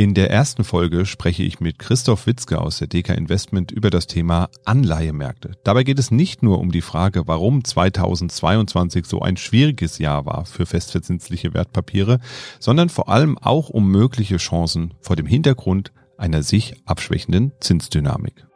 In der ersten Folge spreche ich mit Christoph Witzke aus der DK Investment über das Thema Anleihemärkte. Dabei geht es nicht nur um die Frage, warum 2022 so ein schwieriges Jahr war für festverzinsliche Wertpapiere, sondern vor allem auch um mögliche Chancen vor dem Hintergrund einer sich abschwächenden Zinsdynamik.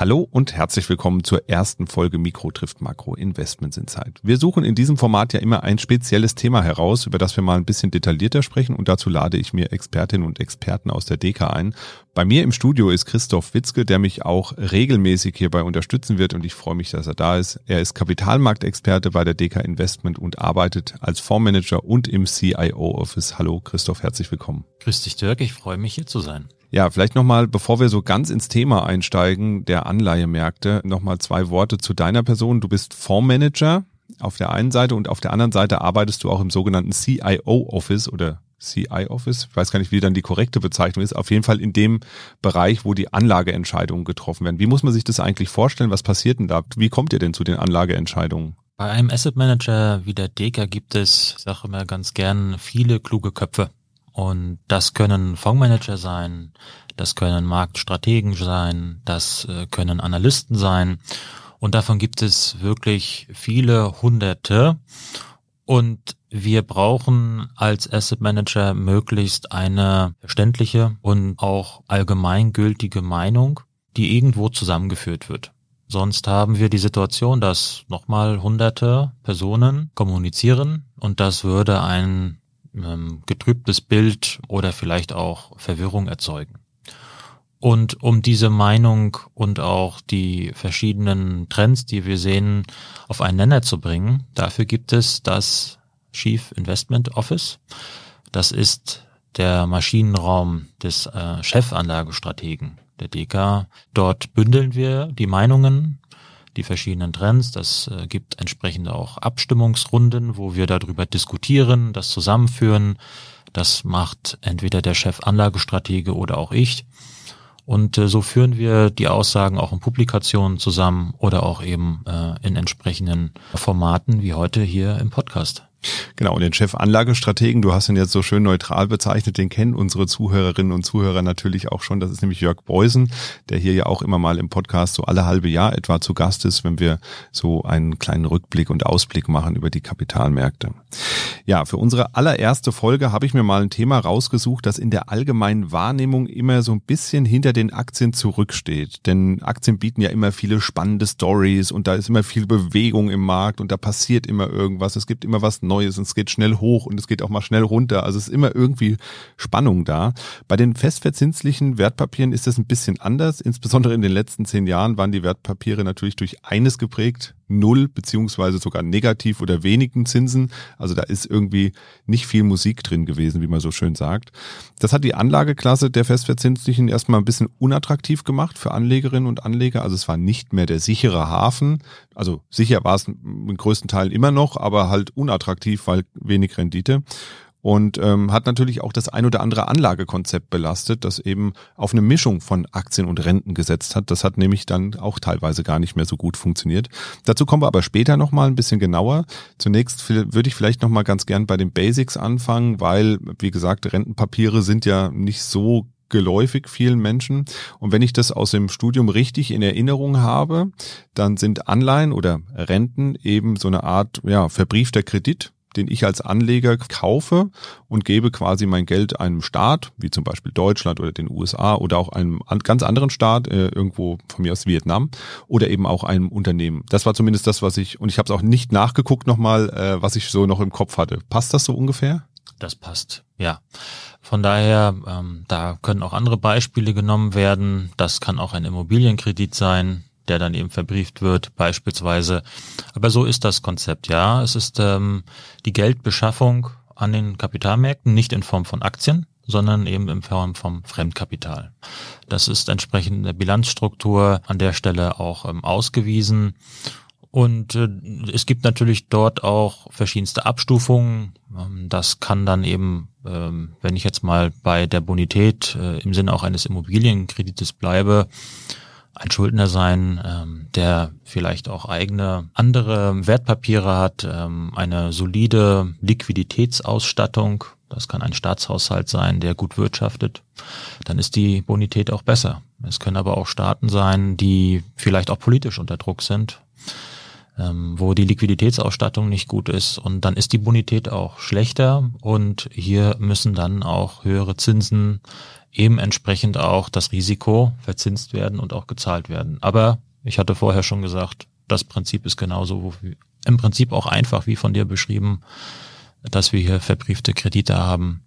Hallo und herzlich willkommen zur ersten Folge Mikro trifft Makro Investments in Zeit. Wir suchen in diesem Format ja immer ein spezielles Thema heraus, über das wir mal ein bisschen detaillierter sprechen und dazu lade ich mir Expertinnen und Experten aus der DK ein. Bei mir im Studio ist Christoph Witzke, der mich auch regelmäßig hierbei unterstützen wird und ich freue mich, dass er da ist. Er ist Kapitalmarktexperte bei der DK Investment und arbeitet als Fondsmanager und im CIO Office. Hallo Christoph, herzlich willkommen. Grüß dich Dirk, ich freue mich hier zu sein. Ja, vielleicht nochmal, bevor wir so ganz ins Thema einsteigen, der Anleihemärkte, nochmal zwei Worte zu deiner Person. Du bist Fondsmanager auf der einen Seite und auf der anderen Seite arbeitest du auch im sogenannten CIO-Office oder CI-Office. Ich weiß gar nicht, wie dann die korrekte Bezeichnung ist. Auf jeden Fall in dem Bereich, wo die Anlageentscheidungen getroffen werden. Wie muss man sich das eigentlich vorstellen? Was passiert denn da? Wie kommt ihr denn zu den Anlageentscheidungen? Bei einem Asset Manager wie der Deka gibt es, ich sage immer ganz gern, viele kluge Köpfe. Und das können Fondsmanager sein, das können Marktstrategen sein, das äh, können Analysten sein. Und davon gibt es wirklich viele Hunderte. Und wir brauchen als Asset Manager möglichst eine verständliche und auch allgemeingültige Meinung, die irgendwo zusammengeführt wird. Sonst haben wir die Situation, dass nochmal hunderte Personen kommunizieren und das würde ein ähm, getrübtes Bild oder vielleicht auch Verwirrung erzeugen. Und um diese Meinung und auch die verschiedenen Trends, die wir sehen, auf einen Nenner zu bringen, dafür gibt es das Chief Investment Office. Das ist der Maschinenraum des äh, Chefanlagestrategen der DK. Dort bündeln wir die Meinungen die verschiedenen Trends. Das äh, gibt entsprechend auch Abstimmungsrunden, wo wir darüber diskutieren, das zusammenführen. Das macht entweder der Chef Anlagestratege oder auch ich. Und äh, so führen wir die Aussagen auch in Publikationen zusammen oder auch eben äh, in entsprechenden Formaten wie heute hier im Podcast. Genau, und den Chef Anlagestrategen, du hast ihn jetzt so schön neutral bezeichnet, den kennen unsere Zuhörerinnen und Zuhörer natürlich auch schon. Das ist nämlich Jörg Beusen, der hier ja auch immer mal im Podcast so alle halbe Jahr etwa zu Gast ist, wenn wir so einen kleinen Rückblick und Ausblick machen über die Kapitalmärkte. Ja, für unsere allererste Folge habe ich mir mal ein Thema rausgesucht, das in der allgemeinen Wahrnehmung immer so ein bisschen hinter den Aktien zurücksteht. Denn Aktien bieten ja immer viele spannende Stories und da ist immer viel Bewegung im Markt und da passiert immer irgendwas. Es gibt immer was Neues und es geht schnell hoch und es geht auch mal schnell runter. Also es ist immer irgendwie Spannung da. Bei den festverzinslichen Wertpapieren ist das ein bisschen anders. Insbesondere in den letzten zehn Jahren waren die Wertpapiere natürlich durch eines geprägt, null beziehungsweise sogar negativ oder wenigen Zinsen. Also da ist irgendwie nicht viel Musik drin gewesen, wie man so schön sagt. Das hat die Anlageklasse der Festverzinslichen erstmal ein bisschen unattraktiv gemacht für Anlegerinnen und Anleger. Also es war nicht mehr der sichere Hafen. Also sicher war es im größten Teil immer noch, aber halt unattraktiv, weil wenig Rendite und ähm, hat natürlich auch das ein oder andere Anlagekonzept belastet, das eben auf eine Mischung von Aktien und Renten gesetzt hat. Das hat nämlich dann auch teilweise gar nicht mehr so gut funktioniert. Dazu kommen wir aber später nochmal ein bisschen genauer. Zunächst würde ich vielleicht nochmal ganz gern bei den Basics anfangen, weil, wie gesagt, Rentenpapiere sind ja nicht so geläufig vielen Menschen. Und wenn ich das aus dem Studium richtig in Erinnerung habe, dann sind Anleihen oder Renten eben so eine Art ja, verbriefter Kredit den ich als Anleger kaufe und gebe quasi mein Geld einem Staat, wie zum Beispiel Deutschland oder den USA oder auch einem ganz anderen Staat, äh, irgendwo von mir aus Vietnam oder eben auch einem Unternehmen. Das war zumindest das, was ich, und ich habe es auch nicht nachgeguckt nochmal, äh, was ich so noch im Kopf hatte. Passt das so ungefähr? Das passt, ja. Von daher, ähm, da können auch andere Beispiele genommen werden. Das kann auch ein Immobilienkredit sein, der dann eben verbrieft wird, beispielsweise. Aber so ist das Konzept, ja. Es ist ähm, die Geldbeschaffung an den Kapitalmärkten, nicht in Form von Aktien, sondern eben in Form vom Fremdkapital. Das ist entsprechend in der Bilanzstruktur an der Stelle auch ähm, ausgewiesen. Und äh, es gibt natürlich dort auch verschiedenste Abstufungen. Ähm, das kann dann eben, ähm, wenn ich jetzt mal bei der Bonität äh, im Sinne auch eines Immobilienkredites bleibe, ein Schuldner sein, ähm, der vielleicht auch eigene andere Wertpapiere hat, ähm, eine solide Liquiditätsausstattung. Das kann ein Staatshaushalt sein, der gut wirtschaftet. Dann ist die Bonität auch besser. Es können aber auch Staaten sein, die vielleicht auch politisch unter Druck sind, ähm, wo die Liquiditätsausstattung nicht gut ist und dann ist die Bonität auch schlechter und hier müssen dann auch höhere Zinsen eben entsprechend auch das Risiko verzinst werden und auch gezahlt werden. Aber ich hatte vorher schon gesagt, das Prinzip ist genauso im Prinzip auch einfach wie von dir beschrieben, dass wir hier verbriefte Kredite haben,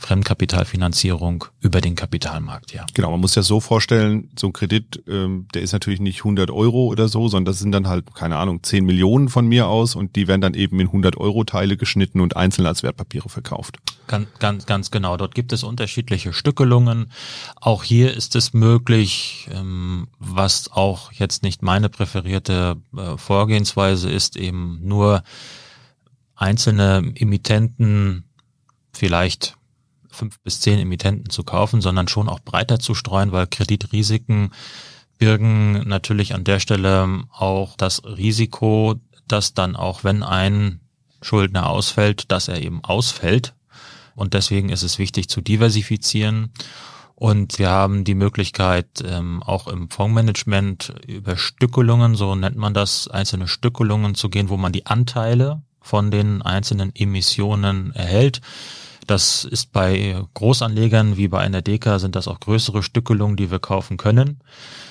Fremdkapitalfinanzierung über den Kapitalmarkt, ja. Genau, man muss ja so vorstellen, so ein Kredit, ähm, der ist natürlich nicht 100 Euro oder so, sondern das sind dann halt, keine Ahnung, 10 Millionen von mir aus und die werden dann eben in 100 Euro Teile geschnitten und einzeln als Wertpapiere verkauft. Ganz, ganz, ganz genau. Dort gibt es unterschiedliche Stückelungen. Auch hier ist es möglich, ähm, was auch jetzt nicht meine präferierte äh, Vorgehensweise ist, eben nur einzelne Emittenten vielleicht fünf bis zehn Emittenten zu kaufen, sondern schon auch breiter zu streuen, weil Kreditrisiken birgen natürlich an der Stelle auch das Risiko, dass dann auch wenn ein Schuldner ausfällt, dass er eben ausfällt. Und deswegen ist es wichtig zu diversifizieren. Und wir haben die Möglichkeit, ähm, auch im Fondsmanagement über Stückelungen, so nennt man das, einzelne Stückelungen zu gehen, wo man die Anteile von den einzelnen Emissionen erhält. Das ist bei Großanlegern wie bei einer Deka sind das auch größere Stückelungen, die wir kaufen können.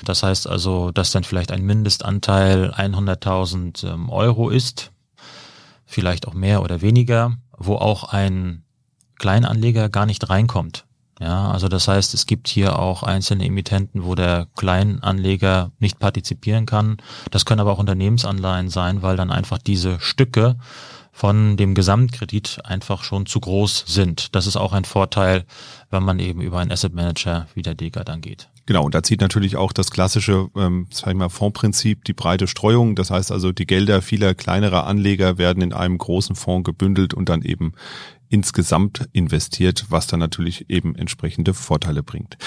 Das heißt also, dass dann vielleicht ein Mindestanteil 100.000 ähm, Euro ist, vielleicht auch mehr oder weniger, wo auch ein Kleinanleger gar nicht reinkommt. Ja, also das heißt, es gibt hier auch einzelne Emittenten, wo der Kleinanleger nicht partizipieren kann. Das können aber auch Unternehmensanleihen sein, weil dann einfach diese Stücke von dem Gesamtkredit einfach schon zu groß sind. Das ist auch ein Vorteil, wenn man eben über einen Asset Manager wie der Dega dann geht. Genau, und da zieht natürlich auch das klassische, ähm, sag ich mal, Fondsprinzip die breite Streuung. Das heißt also, die Gelder vieler kleinerer Anleger werden in einem großen Fonds gebündelt und dann eben insgesamt investiert, was dann natürlich eben entsprechende Vorteile bringt.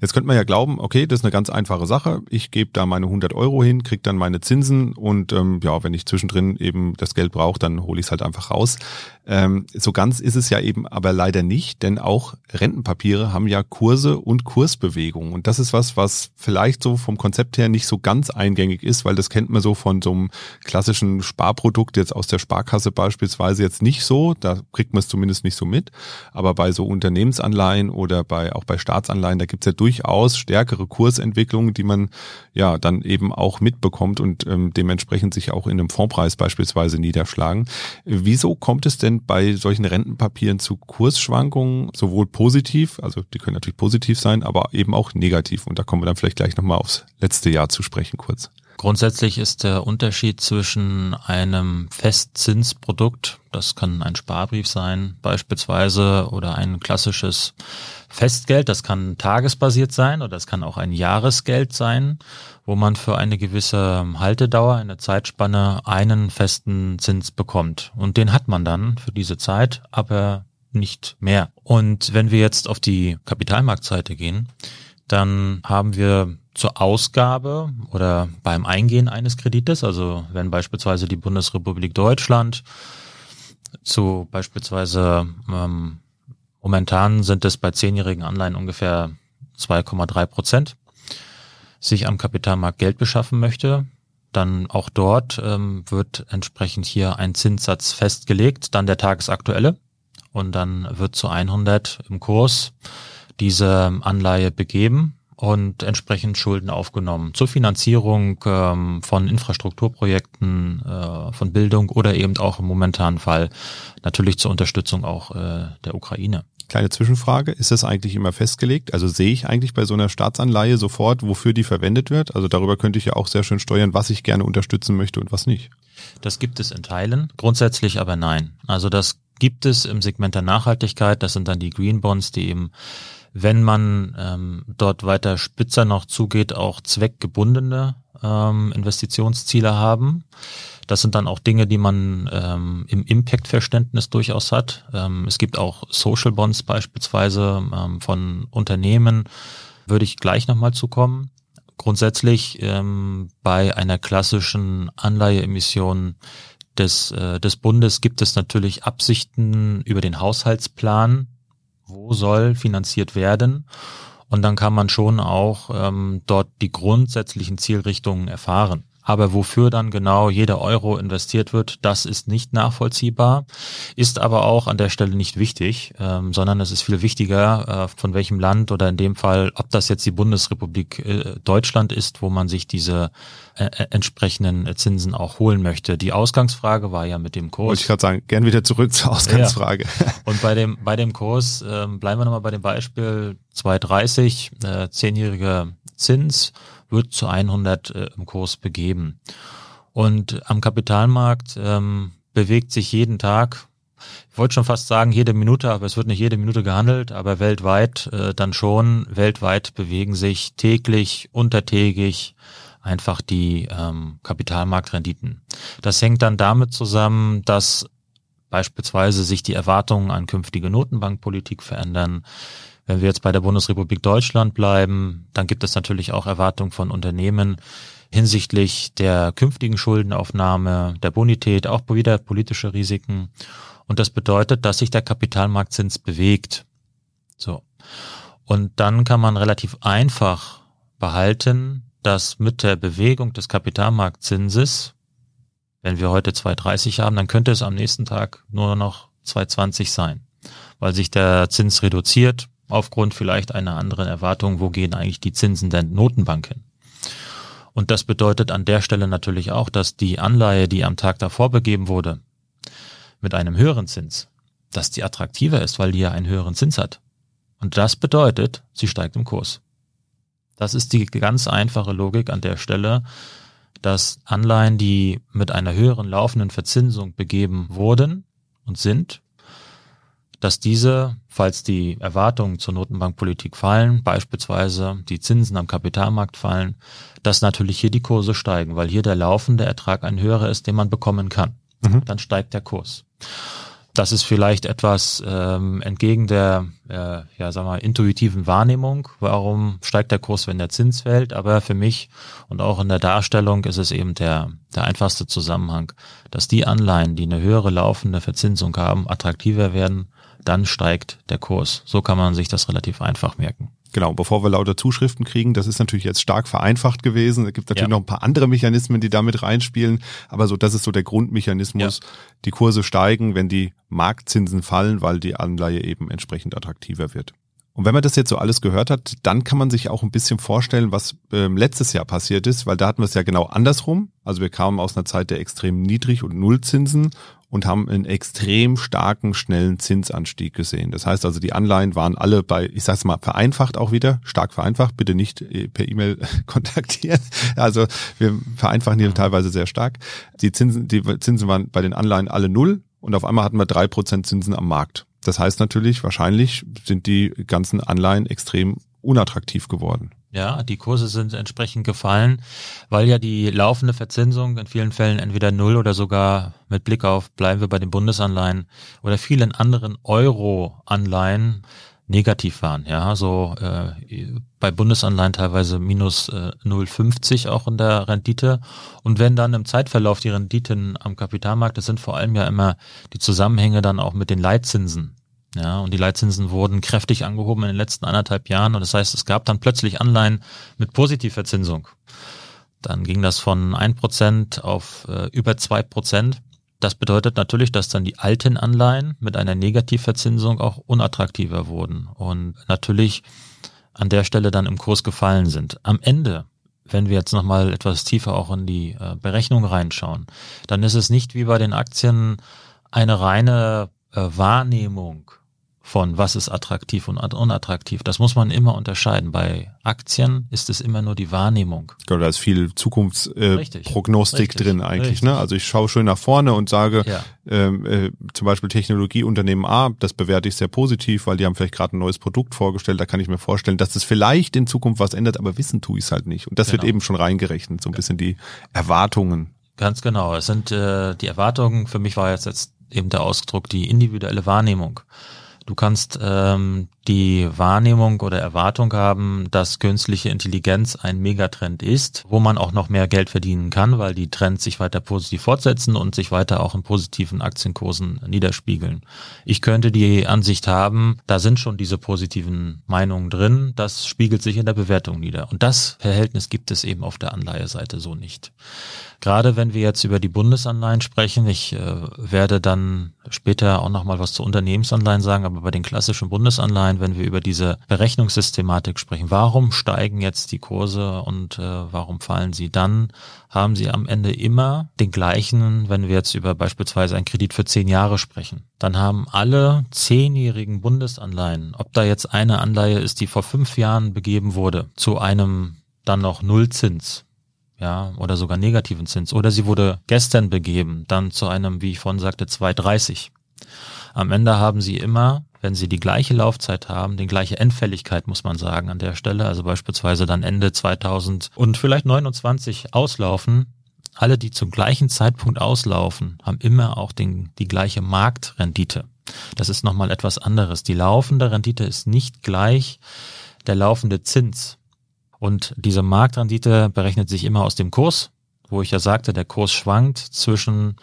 Jetzt könnte man ja glauben, okay, das ist eine ganz einfache Sache. Ich gebe da meine 100 Euro hin, kriege dann meine Zinsen und ähm, ja, wenn ich zwischendrin eben das Geld brauche, dann hole ich es halt einfach raus. Ähm, so ganz ist es ja eben aber leider nicht, denn auch Rentenpapiere haben ja Kurse und Kursbewegungen. Und das ist was, was vielleicht so vom Konzept her nicht so ganz eingängig ist, weil das kennt man so von so einem klassischen Sparprodukt jetzt aus der Sparkasse beispielsweise jetzt nicht so. Da kriegt man es zumindest nicht so mit. Aber bei so Unternehmensanleihen oder bei auch bei Staatsanleihen, da gibt's ja durchaus stärkere Kursentwicklungen, die man ja dann eben auch mitbekommt und ähm, dementsprechend sich auch in einem Fondpreis beispielsweise niederschlagen. Wieso kommt es denn bei solchen Rentenpapieren zu Kursschwankungen, sowohl positiv, also die können natürlich positiv sein, aber eben auch negativ. Und da kommen wir dann vielleicht gleich nochmal aufs letzte Jahr zu sprechen kurz. Grundsätzlich ist der Unterschied zwischen einem Festzinsprodukt, das kann ein Sparbrief sein beispielsweise, oder ein klassisches Festgeld, das kann tagesbasiert sein oder das kann auch ein Jahresgeld sein, wo man für eine gewisse Haltedauer, eine Zeitspanne einen festen Zins bekommt. Und den hat man dann für diese Zeit, aber nicht mehr. Und wenn wir jetzt auf die Kapitalmarktseite gehen, dann haben wir zur Ausgabe oder beim Eingehen eines Kredites, also wenn beispielsweise die Bundesrepublik Deutschland zu beispielsweise ähm, momentan sind es bei zehnjährigen Anleihen ungefähr 2,3 Prozent, sich am Kapitalmarkt Geld beschaffen möchte, dann auch dort ähm, wird entsprechend hier ein Zinssatz festgelegt, dann der tagesaktuelle und dann wird zu 100 im Kurs diese Anleihe begeben und entsprechend Schulden aufgenommen zur Finanzierung ähm, von Infrastrukturprojekten, äh, von Bildung oder eben auch im momentanen Fall natürlich zur Unterstützung auch äh, der Ukraine. Kleine Zwischenfrage, ist das eigentlich immer festgelegt? Also sehe ich eigentlich bei so einer Staatsanleihe sofort, wofür die verwendet wird? Also darüber könnte ich ja auch sehr schön steuern, was ich gerne unterstützen möchte und was nicht. Das gibt es in Teilen, grundsätzlich aber nein. Also das gibt es im Segment der Nachhaltigkeit, das sind dann die Green Bonds, die eben wenn man ähm, dort weiter spitzer noch zugeht, auch zweckgebundene ähm, Investitionsziele haben. Das sind dann auch Dinge, die man ähm, im Impact-Verständnis durchaus hat. Ähm, es gibt auch Social Bonds beispielsweise ähm, von Unternehmen, würde ich gleich nochmal zukommen. grundsätzlich ähm, bei einer klassischen Anleiheemission des, äh, des Bundes gibt es natürlich Absichten über den Haushaltsplan, wo soll finanziert werden. Und dann kann man schon auch ähm, dort die grundsätzlichen Zielrichtungen erfahren. Aber wofür dann genau jeder Euro investiert wird, das ist nicht nachvollziehbar, ist aber auch an der Stelle nicht wichtig, ähm, sondern es ist viel wichtiger, äh, von welchem Land oder in dem Fall, ob das jetzt die Bundesrepublik äh, Deutschland ist, wo man sich diese äh, äh entsprechenden Zinsen auch holen möchte. Die Ausgangsfrage war ja mit dem Kurs. Wollte ich gerade sagen, gern wieder zurück zur Ausgangsfrage. Ja. Und bei dem, bei dem Kurs, äh, bleiben wir nochmal bei dem Beispiel 230, äh, zehnjährige Zins wird zu 100 äh, im Kurs begeben. Und am Kapitalmarkt ähm, bewegt sich jeden Tag, ich wollte schon fast sagen jede Minute, aber es wird nicht jede Minute gehandelt, aber weltweit äh, dann schon. Weltweit bewegen sich täglich, untertägig einfach die ähm, Kapitalmarktrenditen. Das hängt dann damit zusammen, dass beispielsweise sich die Erwartungen an künftige Notenbankpolitik verändern, wenn wir jetzt bei der Bundesrepublik Deutschland bleiben, dann gibt es natürlich auch Erwartungen von Unternehmen hinsichtlich der künftigen Schuldenaufnahme, der Bonität, auch wieder politische Risiken. Und das bedeutet, dass sich der Kapitalmarktzins bewegt. So. Und dann kann man relativ einfach behalten, dass mit der Bewegung des Kapitalmarktzinses, wenn wir heute 2,30 haben, dann könnte es am nächsten Tag nur noch 2,20 sein, weil sich der Zins reduziert aufgrund vielleicht einer anderen Erwartung, wo gehen eigentlich die Zinsen der Notenbank hin. Und das bedeutet an der Stelle natürlich auch, dass die Anleihe, die am Tag davor begeben wurde, mit einem höheren Zins, dass die attraktiver ist, weil die ja einen höheren Zins hat. Und das bedeutet, sie steigt im Kurs. Das ist die ganz einfache Logik an der Stelle, dass Anleihen, die mit einer höheren laufenden Verzinsung begeben wurden und sind, dass diese, falls die Erwartungen zur Notenbankpolitik fallen, beispielsweise die Zinsen am Kapitalmarkt fallen, dass natürlich hier die Kurse steigen, weil hier der laufende Ertrag ein höherer ist, den man bekommen kann. Mhm. Dann steigt der Kurs. Das ist vielleicht etwas ähm, entgegen der äh, ja, sag mal, intuitiven Wahrnehmung. Warum steigt der Kurs, wenn der Zins fällt? Aber für mich und auch in der Darstellung ist es eben der, der einfachste Zusammenhang, dass die Anleihen, die eine höhere laufende Verzinsung haben, attraktiver werden dann steigt der Kurs. So kann man sich das relativ einfach merken. Genau, bevor wir lauter Zuschriften kriegen, das ist natürlich jetzt stark vereinfacht gewesen. Es gibt natürlich ja. noch ein paar andere Mechanismen, die damit reinspielen, aber so, das ist so der Grundmechanismus. Ja. Die Kurse steigen, wenn die Marktzinsen fallen, weil die Anleihe eben entsprechend attraktiver wird. Und wenn man das jetzt so alles gehört hat, dann kann man sich auch ein bisschen vorstellen, was ähm, letztes Jahr passiert ist, weil da hatten wir es ja genau andersrum. Also wir kamen aus einer Zeit der extrem niedrig und Nullzinsen und haben einen extrem starken, schnellen Zinsanstieg gesehen. Das heißt also, die Anleihen waren alle bei, ich sage es mal, vereinfacht auch wieder, stark vereinfacht, bitte nicht äh, per E-Mail kontaktieren. Also wir vereinfachen hier teilweise sehr stark. Die Zinsen, die Zinsen waren bei den Anleihen alle null und auf einmal hatten wir drei Prozent Zinsen am Markt. Das heißt natürlich, wahrscheinlich sind die ganzen Anleihen extrem unattraktiv geworden. Ja, die Kurse sind entsprechend gefallen, weil ja die laufende Verzinsung in vielen Fällen entweder null oder sogar mit Blick auf bleiben wir bei den Bundesanleihen oder vielen anderen Euro-Anleihen negativ waren. Ja, so äh, bei Bundesanleihen teilweise minus äh, 0,50 auch in der Rendite. Und wenn dann im Zeitverlauf die Renditen am Kapitalmarkt, das sind vor allem ja immer die Zusammenhänge dann auch mit den Leitzinsen. Ja, und die Leitzinsen wurden kräftig angehoben in den letzten anderthalb Jahren. Und das heißt, es gab dann plötzlich Anleihen mit Positivverzinsung. Dann ging das von ein Prozent auf äh, über zwei Prozent. Das bedeutet natürlich, dass dann die alten Anleihen mit einer Negativverzinsung auch unattraktiver wurden und natürlich an der Stelle dann im Kurs gefallen sind. Am Ende, wenn wir jetzt nochmal etwas tiefer auch in die äh, Berechnung reinschauen, dann ist es nicht wie bei den Aktien eine reine äh, Wahrnehmung von was ist attraktiv und unattraktiv. Das muss man immer unterscheiden. Bei Aktien ist es immer nur die Wahrnehmung. Genau, da ist viel Zukunftsprognostik äh, drin eigentlich. Richtig. Ne? Also ich schaue schön nach vorne und sage, ja. ähm, äh, zum Beispiel Technologieunternehmen A, das bewerte ich sehr positiv, weil die haben vielleicht gerade ein neues Produkt vorgestellt. Da kann ich mir vorstellen, dass es vielleicht in Zukunft was ändert, aber wissen tue ich es halt nicht. Und das genau. wird eben schon reingerechnet, so ein bisschen die Erwartungen. Ganz genau. Es sind äh, die Erwartungen, für mich war jetzt, jetzt eben der Ausdruck die individuelle Wahrnehmung. Du kannst ähm, die Wahrnehmung oder Erwartung haben, dass künstliche Intelligenz ein Megatrend ist, wo man auch noch mehr Geld verdienen kann, weil die Trends sich weiter positiv fortsetzen und sich weiter auch in positiven Aktienkursen niederspiegeln. Ich könnte die Ansicht haben, da sind schon diese positiven Meinungen drin, das spiegelt sich in der Bewertung nieder. Und das Verhältnis gibt es eben auf der Anleiheseite so nicht. Gerade wenn wir jetzt über die Bundesanleihen sprechen, ich äh, werde dann später auch nochmal was zu Unternehmensanleihen sagen, aber bei den klassischen Bundesanleihen, wenn wir über diese Berechnungssystematik sprechen, warum steigen jetzt die Kurse und äh, warum fallen sie dann, haben sie am Ende immer den gleichen, wenn wir jetzt über beispielsweise einen Kredit für zehn Jahre sprechen. Dann haben alle zehnjährigen Bundesanleihen, ob da jetzt eine Anleihe ist, die vor fünf Jahren begeben wurde, zu einem dann noch Nullzins, ja, oder sogar negativen Zins. Oder sie wurde gestern begeben, dann zu einem, wie ich vorhin sagte, 2,30. Am Ende haben sie immer, wenn sie die gleiche Laufzeit haben, die gleiche Endfälligkeit, muss man sagen, an der Stelle, also beispielsweise dann Ende 2000 und vielleicht 29 auslaufen, alle, die zum gleichen Zeitpunkt auslaufen, haben immer auch den, die gleiche Marktrendite. Das ist nochmal etwas anderes. Die laufende Rendite ist nicht gleich der laufende Zins. Und diese Marktrendite berechnet sich immer aus dem Kurs, wo ich ja sagte, der Kurs schwankt zwischen,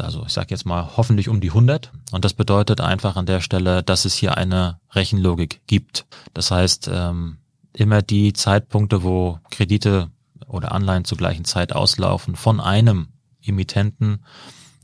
also ich sage jetzt mal hoffentlich um die 100. Und das bedeutet einfach an der Stelle, dass es hier eine Rechenlogik gibt. Das heißt, ähm, immer die Zeitpunkte, wo Kredite oder Anleihen zur gleichen Zeit auslaufen von einem Emittenten,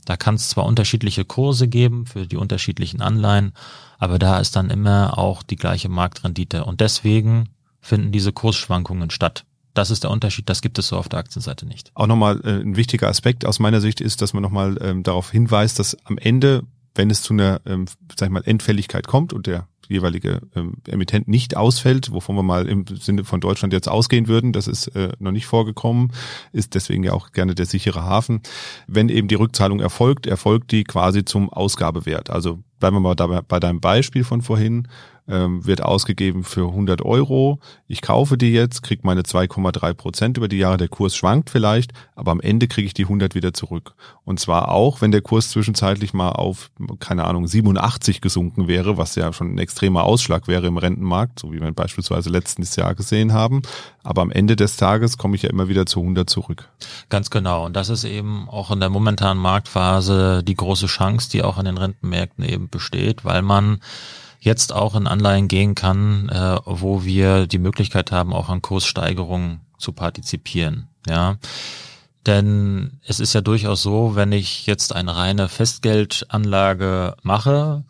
da kann es zwar unterschiedliche Kurse geben für die unterschiedlichen Anleihen, aber da ist dann immer auch die gleiche Marktrendite. Und deswegen finden diese Kursschwankungen statt. Das ist der Unterschied, das gibt es so auf der Aktienseite nicht. Auch nochmal äh, ein wichtiger Aspekt aus meiner Sicht ist, dass man nochmal ähm, darauf hinweist, dass am Ende, wenn es zu einer, ähm, sag ich mal, Endfälligkeit kommt und der jeweilige ähm, Emittent nicht ausfällt, wovon wir mal im Sinne von Deutschland jetzt ausgehen würden, das ist äh, noch nicht vorgekommen, ist deswegen ja auch gerne der sichere Hafen. Wenn eben die Rückzahlung erfolgt, erfolgt die quasi zum Ausgabewert. Also bleiben wir mal dabei, bei deinem Beispiel von vorhin, ähm, wird ausgegeben für 100 Euro. Ich kaufe die jetzt, kriege meine 2,3 Prozent über die Jahre. Der Kurs schwankt vielleicht, aber am Ende kriege ich die 100 wieder zurück. Und zwar auch, wenn der Kurs zwischenzeitlich mal auf, keine Ahnung, 87 gesunken wäre, was ja schon ein extremer Ausschlag wäre im Rentenmarkt, so wie wir beispielsweise letztes Jahr gesehen haben. Aber am Ende des Tages komme ich ja immer wieder zu 100 zurück. Ganz genau. Und das ist eben auch in der momentanen Marktphase die große Chance, die auch an den Rentenmärkten eben besteht, weil man jetzt auch in Anleihen gehen kann, äh, wo wir die Möglichkeit haben, auch an Kurssteigerungen zu partizipieren. Ja. Denn es ist ja durchaus so, wenn ich jetzt eine reine Festgeldanlage mache,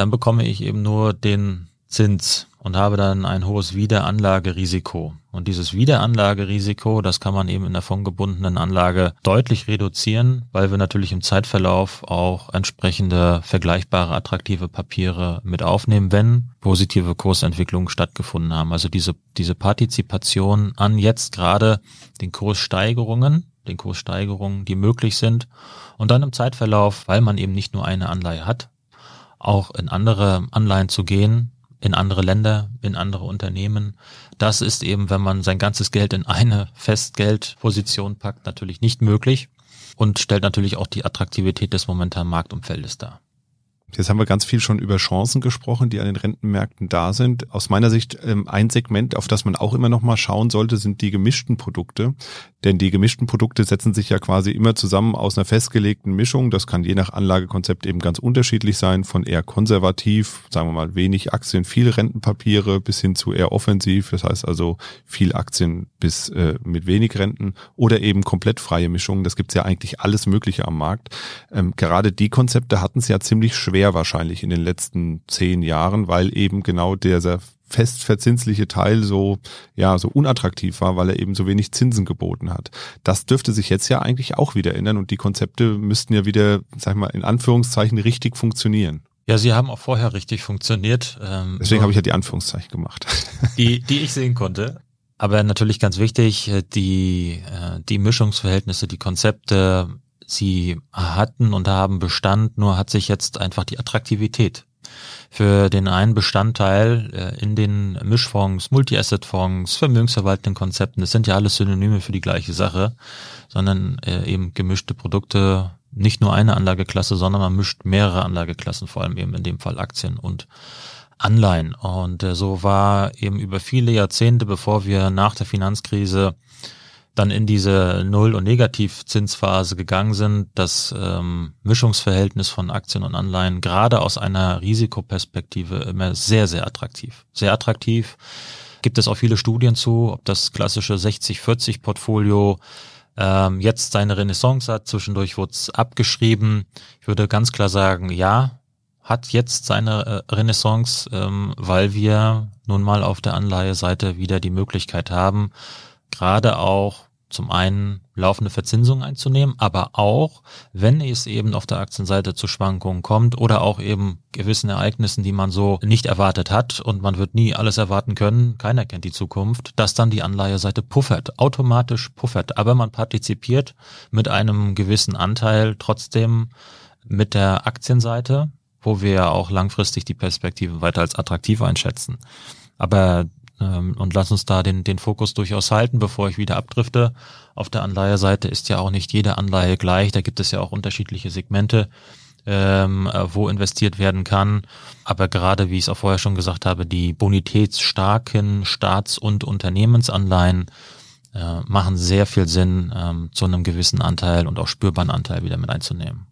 dann bekomme ich eben nur den Zins und habe dann ein hohes Wiederanlagerisiko. Und dieses Wiederanlagerisiko, das kann man eben in der fondgebundenen Anlage deutlich reduzieren, weil wir natürlich im Zeitverlauf auch entsprechende vergleichbare attraktive Papiere mit aufnehmen, wenn positive Kursentwicklungen stattgefunden haben. Also diese, diese Partizipation an jetzt gerade den Kurssteigerungen, den Kurssteigerungen, die möglich sind und dann im Zeitverlauf, weil man eben nicht nur eine Anleihe hat, auch in andere Anleihen zu gehen, in andere Länder, in andere Unternehmen. Das ist eben, wenn man sein ganzes Geld in eine Festgeldposition packt, natürlich nicht möglich und stellt natürlich auch die Attraktivität des momentanen Marktumfeldes dar. Jetzt haben wir ganz viel schon über Chancen gesprochen, die an den Rentenmärkten da sind. Aus meiner Sicht ähm, ein Segment, auf das man auch immer noch mal schauen sollte, sind die gemischten Produkte. Denn die gemischten Produkte setzen sich ja quasi immer zusammen aus einer festgelegten Mischung. Das kann je nach Anlagekonzept eben ganz unterschiedlich sein, von eher konservativ, sagen wir mal wenig Aktien, viel Rentenpapiere bis hin zu eher offensiv, das heißt also viel Aktien bis äh, mit wenig Renten oder eben komplett freie Mischungen. Das gibt's ja eigentlich alles Mögliche am Markt. Ähm, gerade die Konzepte hatten es ja ziemlich schwer wahrscheinlich in den letzten zehn Jahren, weil eben genau dieser festverzinsliche Teil so, ja, so unattraktiv war, weil er eben so wenig Zinsen geboten hat. Das dürfte sich jetzt ja eigentlich auch wieder ändern und die Konzepte müssten ja wieder, sag ich mal, in Anführungszeichen richtig funktionieren. Ja, sie haben auch vorher richtig funktioniert. Ähm, Deswegen habe ich ja die Anführungszeichen gemacht. Die, die ich sehen konnte. Aber natürlich ganz wichtig, äh, die, äh, die Mischungsverhältnisse, die Konzepte, sie hatten und haben Bestand, nur hat sich jetzt einfach die Attraktivität für den einen Bestandteil äh, in den Mischfonds, Multi-Asset-Fonds, vermögensverwaltenden Konzepten, das sind ja alles Synonyme für die gleiche Sache, sondern äh, eben gemischte Produkte nicht nur eine Anlageklasse, sondern man mischt mehrere Anlageklassen, vor allem eben in dem Fall Aktien und Anleihen. Und äh, so war eben über viele Jahrzehnte, bevor wir nach der Finanzkrise dann in diese Null- und Negativzinsphase gegangen sind, das ähm, Mischungsverhältnis von Aktien und Anleihen gerade aus einer Risikoperspektive immer sehr, sehr attraktiv. Sehr attraktiv. Gibt es auch viele Studien zu, ob das klassische 60-40-Portfolio ähm, jetzt seine Renaissance hat. Zwischendurch wurde es abgeschrieben. Ich würde ganz klar sagen, ja, hat jetzt seine äh, Renaissance, ähm, weil wir nun mal auf der Anleiheseite wieder die Möglichkeit haben, gerade auch zum einen laufende Verzinsung einzunehmen, aber auch, wenn es eben auf der Aktienseite zu Schwankungen kommt oder auch eben gewissen Ereignissen, die man so nicht erwartet hat und man wird nie alles erwarten können, keiner kennt die Zukunft, dass dann die Anleiheseite puffert, automatisch puffert, aber man partizipiert mit einem gewissen Anteil trotzdem mit der Aktienseite, wo wir ja auch langfristig die Perspektive weiter als attraktiv einschätzen. Aber ähm, und lass uns da den, den Fokus durchaus halten, bevor ich wieder abdrifte. Auf der Anleiheseite ist ja auch nicht jede Anleihe gleich. Da gibt es ja auch unterschiedliche Segmente, ähm, wo investiert werden kann. Aber gerade, wie ich es auch vorher schon gesagt habe, die bonitätsstarken Staats- und Unternehmensanleihen äh, machen sehr viel Sinn, ähm, zu einem gewissen Anteil und auch spürbaren Anteil wieder mit einzunehmen.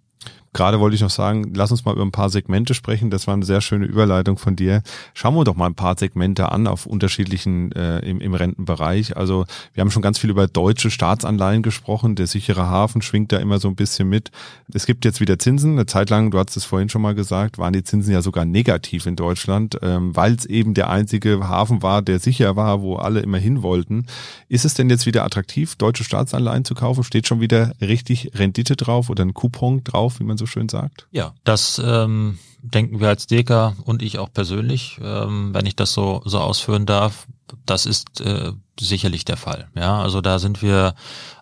Gerade wollte ich noch sagen, lass uns mal über ein paar Segmente sprechen. Das war eine sehr schöne Überleitung von dir. Schauen wir doch mal ein paar Segmente an auf unterschiedlichen äh, im, im Rentenbereich. Also wir haben schon ganz viel über deutsche Staatsanleihen gesprochen. Der sichere Hafen schwingt da immer so ein bisschen mit. Es gibt jetzt wieder Zinsen. Eine Zeit lang, du hast es vorhin schon mal gesagt, waren die Zinsen ja sogar negativ in Deutschland, ähm, weil es eben der einzige Hafen war, der sicher war, wo alle immer hin wollten. Ist es denn jetzt wieder attraktiv, deutsche Staatsanleihen zu kaufen? Steht schon wieder richtig Rendite drauf oder ein Coupon drauf, wie man so schön sagt? Ja, das ähm, denken wir als Deka und ich auch persönlich, ähm, wenn ich das so, so ausführen darf. Das ist äh, sicherlich der Fall. Ja, also da sind wir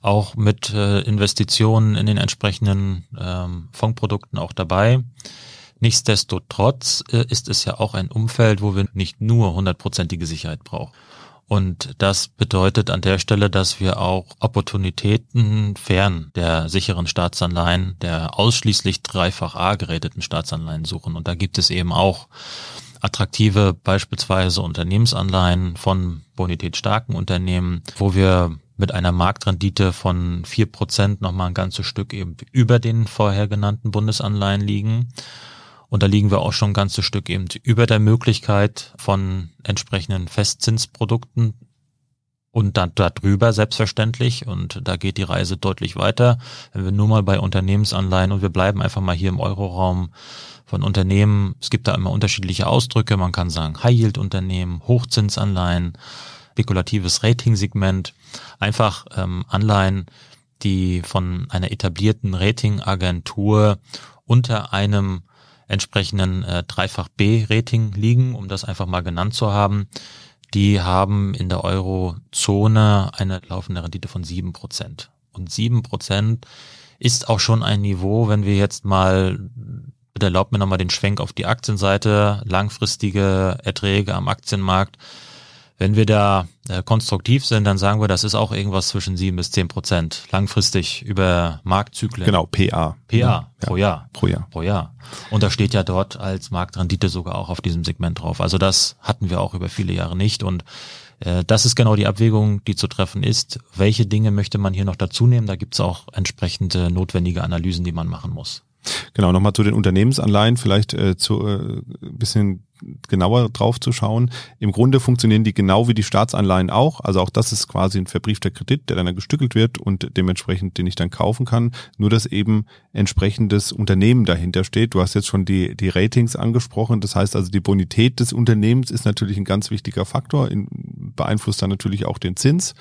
auch mit äh, Investitionen in den entsprechenden ähm, Fondprodukten auch dabei. Nichtsdestotrotz äh, ist es ja auch ein Umfeld, wo wir nicht nur hundertprozentige Sicherheit brauchen. Und das bedeutet an der Stelle, dass wir auch Opportunitäten fern der sicheren Staatsanleihen, der ausschließlich dreifach A geräteten Staatsanleihen suchen. Und da gibt es eben auch attraktive beispielsweise Unternehmensanleihen von bonitätsstarken Unternehmen, wo wir mit einer Marktrendite von vier Prozent nochmal ein ganzes Stück eben über den vorher genannten Bundesanleihen liegen. Und da liegen wir auch schon ein ganzes Stück eben über der Möglichkeit von entsprechenden Festzinsprodukten und dann darüber selbstverständlich. Und da geht die Reise deutlich weiter. Wenn wir nur mal bei Unternehmensanleihen und wir bleiben einfach mal hier im Euroraum von Unternehmen, es gibt da immer unterschiedliche Ausdrücke. Man kann sagen High-Yield-Unternehmen, Hochzinsanleihen, spekulatives Ratingsegment, einfach ähm, Anleihen, die von einer etablierten Ratingagentur unter einem entsprechenden äh, Dreifach B-Rating liegen, um das einfach mal genannt zu haben. Die haben in der Eurozone eine laufende Rendite von sieben Prozent. Und sieben Prozent ist auch schon ein Niveau, wenn wir jetzt mal, bitte erlaubt mir nochmal den Schwenk auf die Aktienseite, langfristige Erträge am Aktienmarkt, wenn wir da äh, konstruktiv sind, dann sagen wir, das ist auch irgendwas zwischen sieben bis zehn Prozent langfristig über Marktzyklen. Genau, PA. PA ja, pro Jahr. Pro Jahr. Pro Jahr. Und da steht ja dort als Marktrendite sogar auch auf diesem Segment drauf. Also das hatten wir auch über viele Jahre nicht und äh, das ist genau die Abwägung, die zu treffen ist. Welche Dinge möchte man hier noch dazu nehmen? Da gibt es auch entsprechende notwendige Analysen, die man machen muss. Genau, nochmal zu den Unternehmensanleihen, vielleicht äh, zu äh, bisschen genauer drauf zu schauen. Im Grunde funktionieren die genau wie die Staatsanleihen auch. Also auch das ist quasi ein verbriefter Kredit, der dann gestückelt wird und dementsprechend den ich dann kaufen kann. Nur dass eben entsprechendes Unternehmen dahinter steht. Du hast jetzt schon die, die Ratings angesprochen. Das heißt also die Bonität des Unternehmens ist natürlich ein ganz wichtiger Faktor, in, beeinflusst dann natürlich auch den Zins.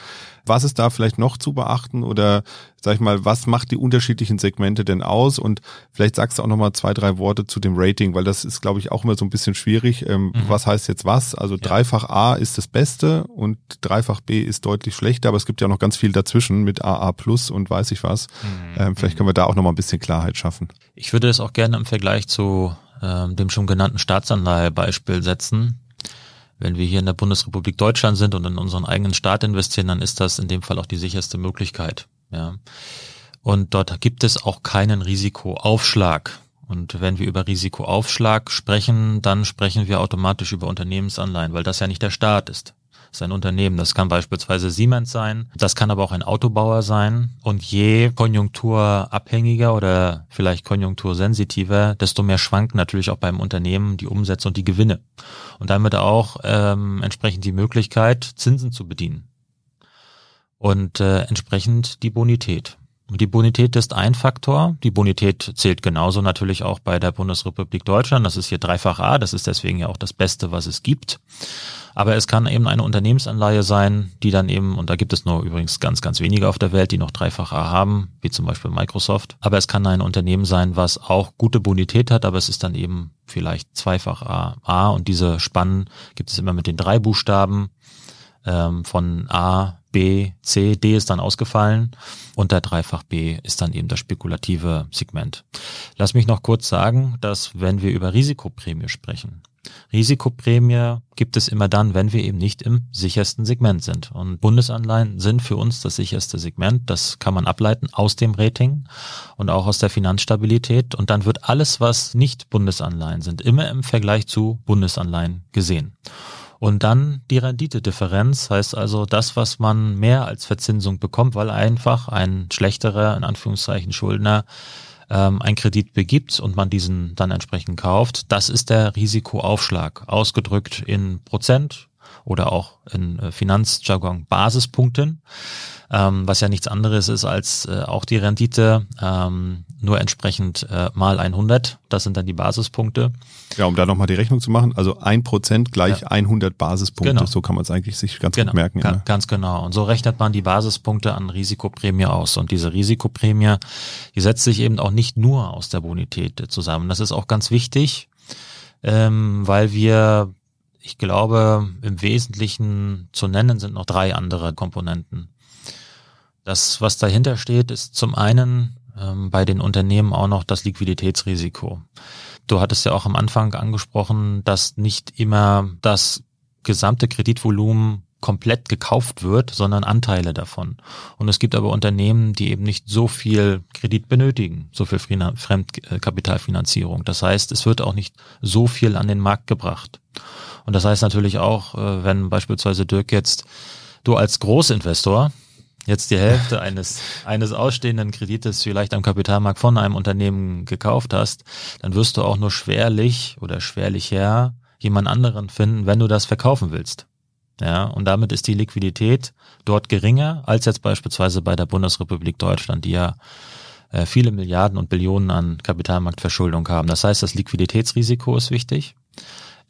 Was ist da vielleicht noch zu beachten oder sag ich mal, was macht die unterschiedlichen Segmente denn aus? Und vielleicht sagst du auch nochmal zwei, drei Worte zu dem Rating, weil das ist, glaube ich, auch immer so ein bisschen schwierig. Ähm, mhm. Was heißt jetzt was? Also ja. dreifach A ist das Beste und dreifach B ist deutlich schlechter, aber es gibt ja noch ganz viel dazwischen mit AA plus und weiß ich was. Mhm. Ähm, vielleicht können wir da auch nochmal ein bisschen Klarheit schaffen. Ich würde es auch gerne im Vergleich zu ähm, dem schon genannten Staatsanleihebeispiel setzen. Wenn wir hier in der Bundesrepublik Deutschland sind und in unseren eigenen Staat investieren, dann ist das in dem Fall auch die sicherste Möglichkeit. Ja. Und dort gibt es auch keinen Risikoaufschlag. Und wenn wir über Risikoaufschlag sprechen, dann sprechen wir automatisch über Unternehmensanleihen, weil das ja nicht der Staat ist. Das ist ein Unternehmen. Das kann beispielsweise Siemens sein. Das kann aber auch ein Autobauer sein. Und je konjunkturabhängiger oder vielleicht konjunktursensitiver, desto mehr schwanken natürlich auch beim Unternehmen die Umsätze und die Gewinne. Und damit auch ähm, entsprechend die Möglichkeit, Zinsen zu bedienen. Und äh, entsprechend die Bonität. Die Bonität ist ein Faktor. Die Bonität zählt genauso natürlich auch bei der Bundesrepublik Deutschland. Das ist hier dreifach A. Das ist deswegen ja auch das Beste, was es gibt. Aber es kann eben eine Unternehmensanleihe sein, die dann eben, und da gibt es nur übrigens ganz, ganz wenige auf der Welt, die noch dreifach A haben, wie zum Beispiel Microsoft. Aber es kann ein Unternehmen sein, was auch gute Bonität hat, aber es ist dann eben vielleicht zweifach A. A und diese Spannen gibt es immer mit den drei Buchstaben ähm, von A, B, C, D ist dann ausgefallen und der Dreifach B ist dann eben das spekulative Segment. Lass mich noch kurz sagen, dass wenn wir über Risikoprämie sprechen, Risikoprämie gibt es immer dann, wenn wir eben nicht im sichersten Segment sind. Und Bundesanleihen sind für uns das sicherste Segment. Das kann man ableiten aus dem Rating und auch aus der Finanzstabilität. Und dann wird alles, was nicht Bundesanleihen sind, immer im Vergleich zu Bundesanleihen gesehen. Und dann die Renditedifferenz heißt also das, was man mehr als Verzinsung bekommt, weil einfach ein schlechterer, in Anführungszeichen, Schuldner ähm, einen Kredit begibt und man diesen dann entsprechend kauft. Das ist der Risikoaufschlag, ausgedrückt in Prozent oder auch in äh, Finanzjargon Basispunkten ähm, was ja nichts anderes ist als äh, auch die Rendite, ähm, nur entsprechend äh, mal 100. Das sind dann die Basispunkte. Ja, um da nochmal die Rechnung zu machen, also ein Prozent gleich ja. 100 Basispunkte, genau. so kann man es eigentlich sich ganz genau. gut merken. Ja. Ganz genau. Und so rechnet man die Basispunkte an Risikoprämie aus. Und diese Risikoprämie, die setzt sich eben auch nicht nur aus der Bonität zusammen. Das ist auch ganz wichtig, ähm, weil wir ich glaube, im Wesentlichen zu nennen sind noch drei andere Komponenten. Das, was dahinter steht, ist zum einen ähm, bei den Unternehmen auch noch das Liquiditätsrisiko. Du hattest ja auch am Anfang angesprochen, dass nicht immer das gesamte Kreditvolumen komplett gekauft wird, sondern Anteile davon. Und es gibt aber Unternehmen, die eben nicht so viel Kredit benötigen, so viel Fremdkapitalfinanzierung. Das heißt, es wird auch nicht so viel an den Markt gebracht. Und das heißt natürlich auch, äh, wenn beispielsweise Dirk jetzt du als Großinvestor jetzt die Hälfte eines, eines ausstehenden Kredites vielleicht am Kapitalmarkt von einem Unternehmen gekauft hast, dann wirst du auch nur schwerlich oder schwerlicher jemand anderen finden, wenn du das verkaufen willst. Ja, und damit ist die Liquidität dort geringer als jetzt beispielsweise bei der Bundesrepublik Deutschland, die ja äh, viele Milliarden und Billionen an Kapitalmarktverschuldung haben. Das heißt, das Liquiditätsrisiko ist wichtig.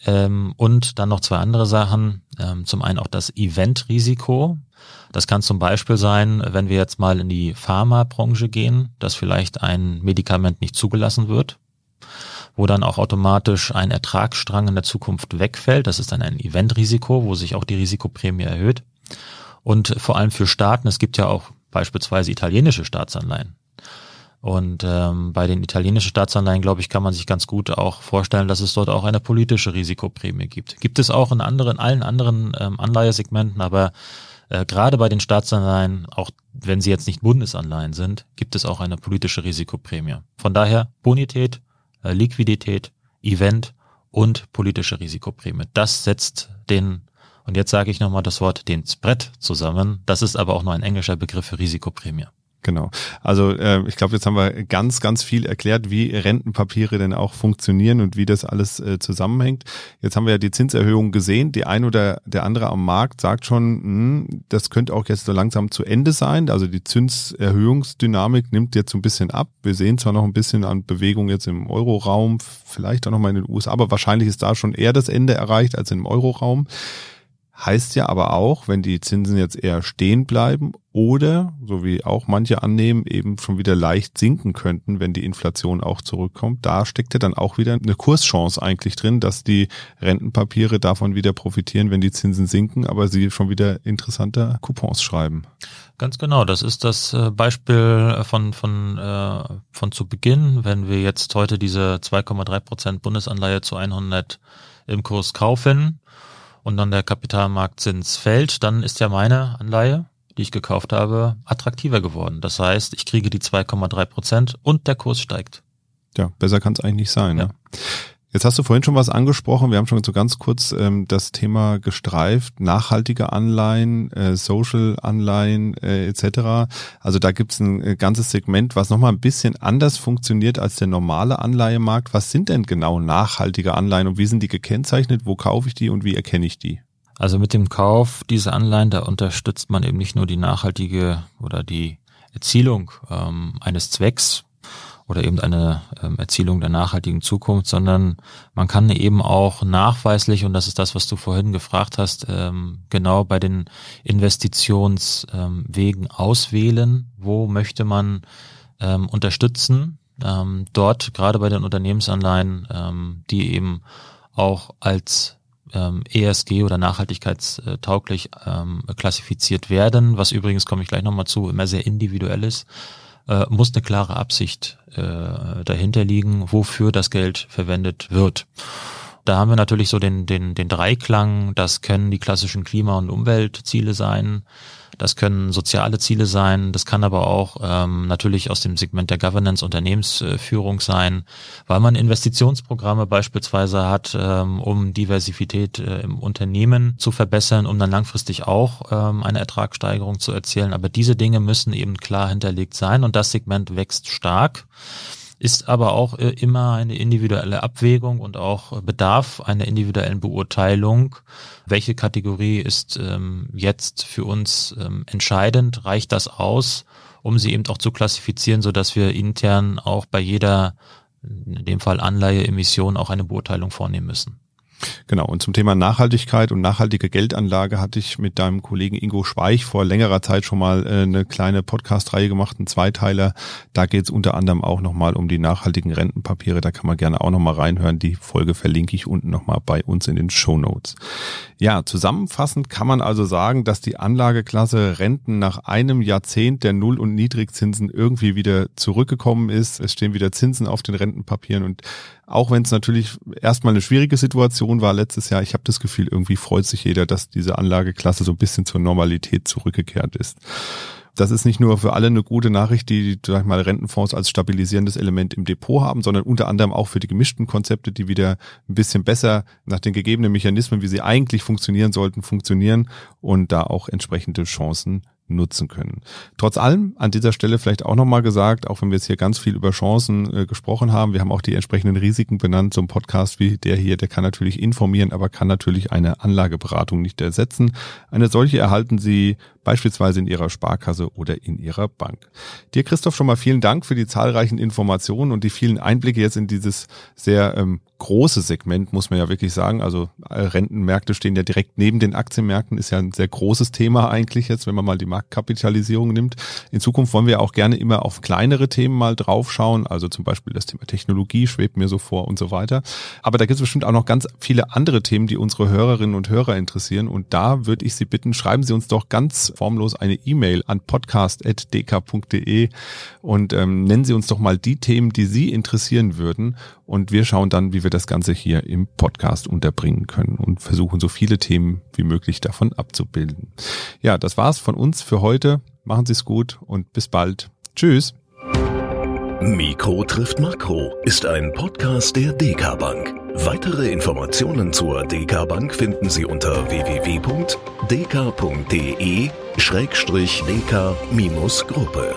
Ähm, und dann noch zwei andere Sachen. Ähm, zum einen auch das Eventrisiko. Das kann zum Beispiel sein, wenn wir jetzt mal in die Pharmabranche gehen, dass vielleicht ein Medikament nicht zugelassen wird, wo dann auch automatisch ein Ertragsstrang in der Zukunft wegfällt. Das ist dann ein Eventrisiko, wo sich auch die Risikoprämie erhöht. Und vor allem für Staaten, es gibt ja auch beispielsweise italienische Staatsanleihen. Und ähm, bei den italienischen Staatsanleihen, glaube ich, kann man sich ganz gut auch vorstellen, dass es dort auch eine politische Risikoprämie gibt. Gibt es auch in anderen, allen anderen ähm, Anleihesegmenten, aber äh, gerade bei den Staatsanleihen, auch wenn sie jetzt nicht Bundesanleihen sind, gibt es auch eine politische Risikoprämie. Von daher Bonität, äh, Liquidität, Event und politische Risikoprämie. Das setzt den, und jetzt sage ich nochmal das Wort, den Spread zusammen. Das ist aber auch nur ein englischer Begriff für Risikoprämie. Genau. Also äh, ich glaube, jetzt haben wir ganz, ganz viel erklärt, wie Rentenpapiere denn auch funktionieren und wie das alles äh, zusammenhängt. Jetzt haben wir ja die Zinserhöhung gesehen. Die ein oder der andere am Markt sagt schon, mh, hm, das könnte auch jetzt so langsam zu Ende sein. Also die Zinserhöhungsdynamik nimmt jetzt so ein bisschen ab. Wir sehen zwar noch ein bisschen an Bewegung jetzt im Euroraum, vielleicht auch noch mal in den USA, aber wahrscheinlich ist da schon eher das Ende erreicht als im Euroraum. Heißt ja aber auch, wenn die Zinsen jetzt eher stehen bleiben oder, so wie auch manche annehmen, eben schon wieder leicht sinken könnten, wenn die Inflation auch zurückkommt, da steckt ja dann auch wieder eine Kurschance eigentlich drin, dass die Rentenpapiere davon wieder profitieren, wenn die Zinsen sinken, aber sie schon wieder interessante Coupons schreiben. Ganz genau, das ist das äh, Beispiel von, von, äh, von zu Beginn, wenn wir jetzt heute diese 2,3 Prozent Bundesanleihe zu 100 im Kurs kaufen, und dann der Kapitalmarktzins fällt, dann ist ja meine Anleihe die ich gekauft habe, attraktiver geworden. Das heißt, ich kriege die 2,3 Prozent und der Kurs steigt. Ja, besser kann es eigentlich nicht sein. Ja. Ne? Jetzt hast du vorhin schon was angesprochen. Wir haben schon so ganz kurz ähm, das Thema gestreift, nachhaltige Anleihen, äh, Social-Anleihen äh, etc. Also da gibt's ein äh, ganzes Segment, was nochmal ein bisschen anders funktioniert als der normale Anleihemarkt. Was sind denn genau nachhaltige Anleihen und wie sind die gekennzeichnet? Wo kaufe ich die und wie erkenne ich die? Also mit dem Kauf dieser Anleihen, da unterstützt man eben nicht nur die nachhaltige oder die Erzielung ähm, eines Zwecks, oder eben eine ähm, Erzielung der nachhaltigen Zukunft, sondern man kann eben auch nachweislich, und das ist das, was du vorhin gefragt hast, ähm, genau bei den Investitionswegen ähm, auswählen, wo möchte man ähm, unterstützen. Ähm, dort, gerade bei den Unternehmensanleihen, ähm, die eben auch als ähm, ESG oder nachhaltigkeitstauglich ähm, klassifiziert werden, was übrigens, komme ich gleich nochmal zu, immer sehr individuell ist äh, muss eine klare Absicht äh, dahinter liegen, wofür das Geld verwendet wird. Da haben wir natürlich so den, den, den Dreiklang, das können die klassischen Klima- und Umweltziele sein, das können soziale Ziele sein, das kann aber auch ähm, natürlich aus dem Segment der Governance, Unternehmensführung sein, weil man Investitionsprogramme beispielsweise hat, ähm, um Diversität äh, im Unternehmen zu verbessern, um dann langfristig auch ähm, eine Ertragssteigerung zu erzielen. Aber diese Dinge müssen eben klar hinterlegt sein und das Segment wächst stark ist aber auch äh, immer eine individuelle Abwägung und auch Bedarf einer individuellen Beurteilung. Welche Kategorie ist ähm, jetzt für uns ähm, entscheidend? Reicht das aus, um sie eben auch zu klassifizieren, so dass wir intern auch bei jeder, in dem Fall Anleihe, Emission auch eine Beurteilung vornehmen müssen? Genau, und zum Thema Nachhaltigkeit und nachhaltige Geldanlage hatte ich mit deinem Kollegen Ingo Schweich vor längerer Zeit schon mal äh, eine kleine Podcast-Reihe gemacht, einen Zweiteiler. Da geht es unter anderem auch nochmal um die nachhaltigen Rentenpapiere. Da kann man gerne auch nochmal reinhören. Die Folge verlinke ich unten nochmal bei uns in den Show Notes. Ja, zusammenfassend kann man also sagen, dass die Anlageklasse Renten nach einem Jahrzehnt der Null- und Niedrigzinsen irgendwie wieder zurückgekommen ist. Es stehen wieder Zinsen auf den Rentenpapieren und auch wenn es natürlich erstmal eine schwierige Situation war letztes Jahr, ich habe das Gefühl, irgendwie freut sich jeder, dass diese Anlageklasse so ein bisschen zur Normalität zurückgekehrt ist. Das ist nicht nur für alle eine gute Nachricht, die, sag ich mal, Rentenfonds als stabilisierendes Element im Depot haben, sondern unter anderem auch für die gemischten Konzepte, die wieder ein bisschen besser nach den gegebenen Mechanismen, wie sie eigentlich funktionieren sollten, funktionieren und da auch entsprechende Chancen nutzen können. Trotz allem an dieser Stelle vielleicht auch nochmal gesagt, auch wenn wir jetzt hier ganz viel über Chancen äh, gesprochen haben, wir haben auch die entsprechenden Risiken benannt. So ein Podcast wie der hier, der kann natürlich informieren, aber kann natürlich eine Anlageberatung nicht ersetzen. Eine solche erhalten Sie beispielsweise in Ihrer Sparkasse oder in Ihrer Bank. Dir, Christoph, schon mal vielen Dank für die zahlreichen Informationen und die vielen Einblicke jetzt in dieses sehr ähm, große Segment, muss man ja wirklich sagen. Also äh, Rentenmärkte stehen ja direkt neben den Aktienmärkten, ist ja ein sehr großes Thema eigentlich jetzt, wenn man mal die Marktkapitalisierung nimmt. In Zukunft wollen wir auch gerne immer auf kleinere Themen mal draufschauen, also zum Beispiel das Thema Technologie schwebt mir so vor und so weiter. Aber da gibt es bestimmt auch noch ganz viele andere Themen, die unsere Hörerinnen und Hörer interessieren. Und da würde ich Sie bitten, schreiben Sie uns doch ganz formlos eine E-Mail an podcast.dk.de und ähm, nennen Sie uns doch mal die Themen, die Sie interessieren würden. Und wir schauen dann, wie wir das Ganze hier im Podcast unterbringen können und versuchen so viele Themen wie möglich davon abzubilden. Ja, das war's von uns für heute. Machen Sie es gut und bis bald. Tschüss. Mikro trifft Makro ist ein Podcast der DK Bank. Weitere Informationen zur DK Bank finden Sie unter www.dk.de-dk-gruppe.